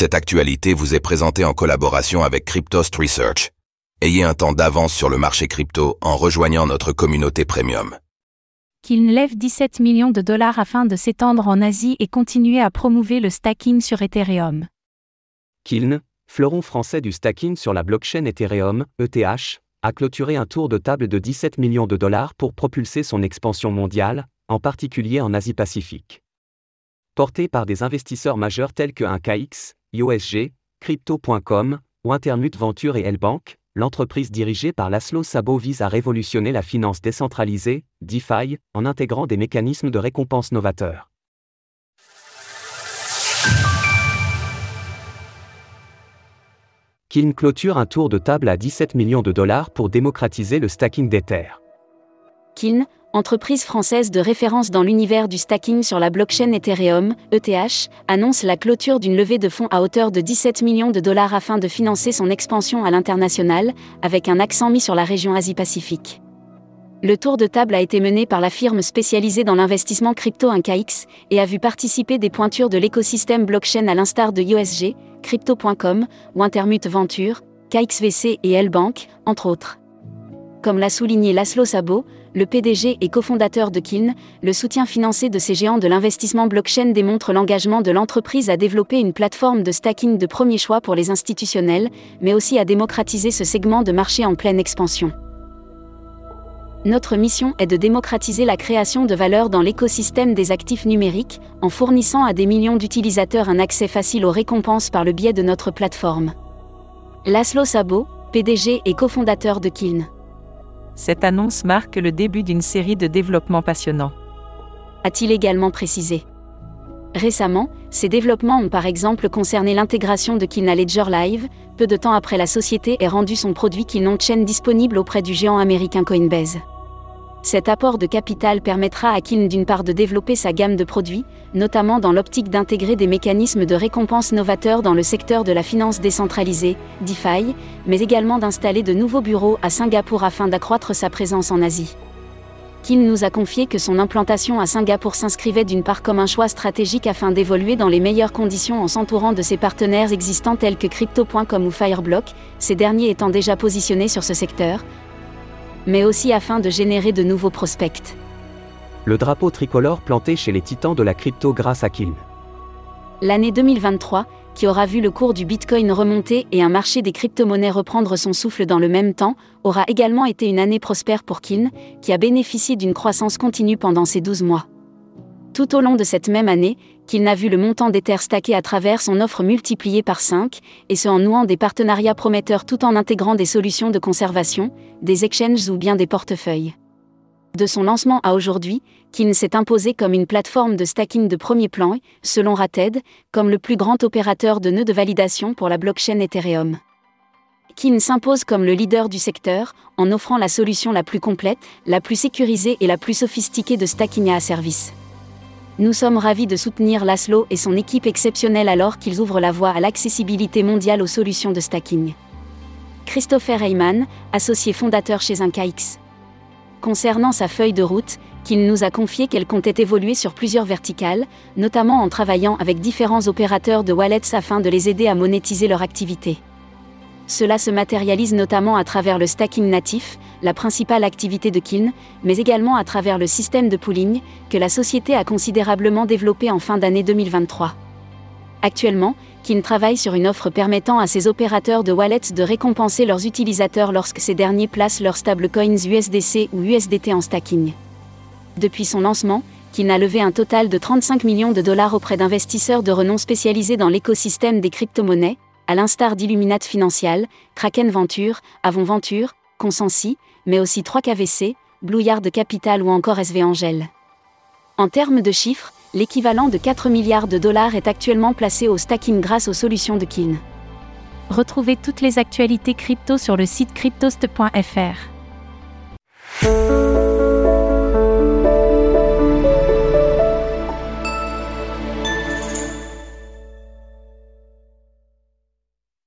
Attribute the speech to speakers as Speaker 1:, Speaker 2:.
Speaker 1: Cette actualité vous est présentée en collaboration avec Cryptost Research. Ayez un temps d'avance sur le marché crypto en rejoignant notre communauté premium.
Speaker 2: Kiln lève 17 millions de dollars afin de s'étendre en Asie et continuer à promouvoir le stacking sur Ethereum.
Speaker 3: Kiln, fleuron français du stacking sur la blockchain Ethereum, ETH, a clôturé un tour de table de 17 millions de dollars pour propulser son expansion mondiale, en particulier en Asie-Pacifique. Porté par des investisseurs majeurs tels que 1KX, USG, Crypto.com, Wintermute Venture et L-Bank, l'entreprise dirigée par Laszlo Sabo vise à révolutionner la finance décentralisée, DeFi, en intégrant des mécanismes de récompense novateurs. Kiln clôture un tour de table à 17 millions de dollars pour démocratiser le stacking d'Ether.
Speaker 4: Kiln, entreprise française de référence dans l'univers du stacking sur la blockchain Ethereum, ETH, annonce la clôture d'une levée de fonds à hauteur de 17 millions de dollars afin de financer son expansion à l'international, avec un accent mis sur la région Asie-Pacifique. Le tour de table a été mené par la firme spécialisée dans l'investissement crypto 1KX et a vu participer des pointures de l'écosystème blockchain à l'instar de USG, Crypto.com, Wintermute Venture, KXVC et L-Bank, entre autres. Comme l'a souligné Laszlo Sabo, le PDG et cofondateur de Kiln, le soutien financier de ces géants de l'investissement blockchain démontre l'engagement de l'entreprise à développer une plateforme de stacking de premier choix pour les institutionnels, mais aussi à démocratiser ce segment de marché en pleine expansion. Notre mission est de démocratiser la création de valeur dans l'écosystème des actifs numériques, en fournissant à des millions d'utilisateurs un accès facile aux récompenses par le biais de notre plateforme. Laszlo Sabo, PDG et cofondateur de Kiln.
Speaker 2: Cette annonce marque le début d'une série de développements passionnants.
Speaker 4: A-t-il également précisé? Récemment, ces développements ont par exemple concerné l'intégration de Kiln à Ledger Live, peu de temps après la société ait rendu son produit Kiln on-chain disponible auprès du géant américain Coinbase. Cet apport de capital permettra à Kiln d'une part de développer sa gamme de produits, notamment dans l'optique d'intégrer des mécanismes de récompense novateurs dans le secteur de la finance décentralisée, DeFi, mais également d'installer de nouveaux bureaux à Singapour afin d'accroître sa présence en Asie. Kiln nous a confié que son implantation à Singapour s'inscrivait d'une part comme un choix stratégique afin d'évoluer dans les meilleures conditions en s'entourant de ses partenaires existants tels que Crypto.com ou Fireblock, ces derniers étant déjà positionnés sur ce secteur, mais aussi afin de générer de nouveaux prospects.
Speaker 3: Le drapeau tricolore planté chez les titans de la crypto grâce à Kiln.
Speaker 4: L'année 2023, qui aura vu le cours du Bitcoin remonter et un marché des crypto-monnaies reprendre son souffle dans le même temps, aura également été une année prospère pour Kiln, qui a bénéficié d'une croissance continue pendant ces 12 mois. Tout au long de cette même année, Kiln a vu le montant des terres stacké à travers son offre multipliée par 5, et ce en nouant des partenariats prometteurs tout en intégrant des solutions de conservation, des exchanges ou bien des portefeuilles. De son lancement à aujourd'hui, Kiln s'est imposé comme une plateforme de stacking de premier plan et, selon Rated, comme le plus grand opérateur de nœuds de validation pour la blockchain Ethereum. Kiln s'impose comme le leader du secteur, en offrant la solution la plus complète, la plus sécurisée et la plus sophistiquée de stacking à service. Nous sommes ravis de soutenir Laszlo et son équipe exceptionnelle alors qu'ils ouvrent la voie à l'accessibilité mondiale aux solutions de stacking. Christopher Heyman, associé fondateur chez 1KX. Concernant sa feuille de route, qu'il nous a confié qu'elle comptait évoluer sur plusieurs verticales, notamment en travaillant avec différents opérateurs de wallets afin de les aider à monétiser leur activité. Cela se matérialise notamment à travers le stacking natif, la principale activité de Kiln, mais également à travers le système de pooling, que la société a considérablement développé en fin d'année 2023. Actuellement, Kiln travaille sur une offre permettant à ses opérateurs de wallets de récompenser leurs utilisateurs lorsque ces derniers placent leurs stablecoins USDC ou USDT en stacking. Depuis son lancement, Kiln a levé un total de 35 millions de dollars auprès d'investisseurs de renom spécialisés dans l'écosystème des crypto-monnaies, à l'instar d'Illuminate Financial, Kraken Venture, Avon Venture, Consensi, mais aussi 3KVC, Blue Yard Capital ou encore SV Angel. En termes de chiffres, l'équivalent de 4 milliards de dollars est actuellement placé au stacking grâce aux solutions de Kiln.
Speaker 2: Retrouvez toutes les actualités crypto sur le site cryptost.fr.